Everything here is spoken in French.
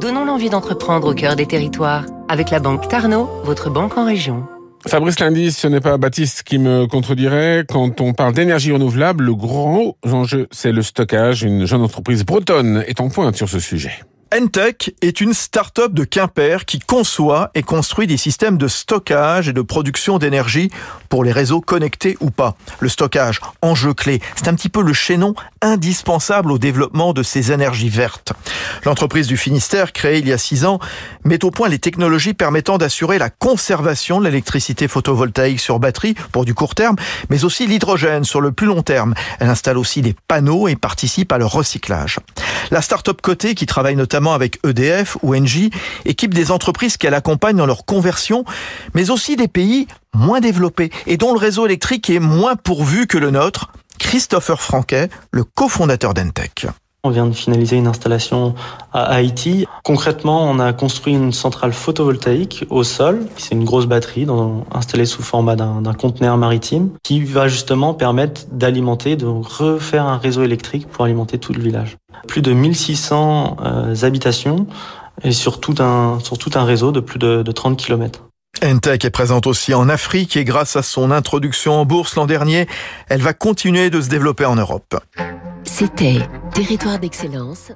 Donnons l'envie d'entreprendre au cœur des territoires. Avec la banque Tarno, votre banque en région. Fabrice Lundi, ce n'est pas Baptiste qui me contredirait. Quand on parle d'énergie renouvelable, le gros enjeu, c'est le stockage. Une jeune entreprise bretonne est en pointe sur ce sujet. Entech est une start-up de Quimper qui conçoit et construit des systèmes de stockage et de production d'énergie pour les réseaux connectés ou pas. Le stockage, enjeu clé, c'est un petit peu le chaînon indispensable au développement de ces énergies vertes. L'entreprise du Finistère, créée il y a six ans, met au point les technologies permettant d'assurer la conservation de l'électricité photovoltaïque sur batterie pour du court terme, mais aussi l'hydrogène sur le plus long terme. Elle installe aussi des panneaux et participe à leur recyclage. La start-up cotée qui travaille notamment avec EDF ou Engie équipe des entreprises qu'elle accompagne dans leur conversion, mais aussi des pays moins développés et dont le réseau électrique est moins pourvu que le nôtre. Christopher Franquet, le cofondateur d'Entech. On vient de finaliser une installation à Haïti. Concrètement, on a construit une centrale photovoltaïque au sol. C'est une grosse batterie installée sous format d'un conteneur maritime qui va justement permettre d'alimenter, de refaire un réseau électrique pour alimenter tout le village. Plus de 1600 euh, habitations et sur tout, un, sur tout un réseau de plus de, de 30 km. Entech est présente aussi en Afrique et grâce à son introduction en bourse l'an dernier, elle va continuer de se développer en Europe. C'était Territoire d'excellence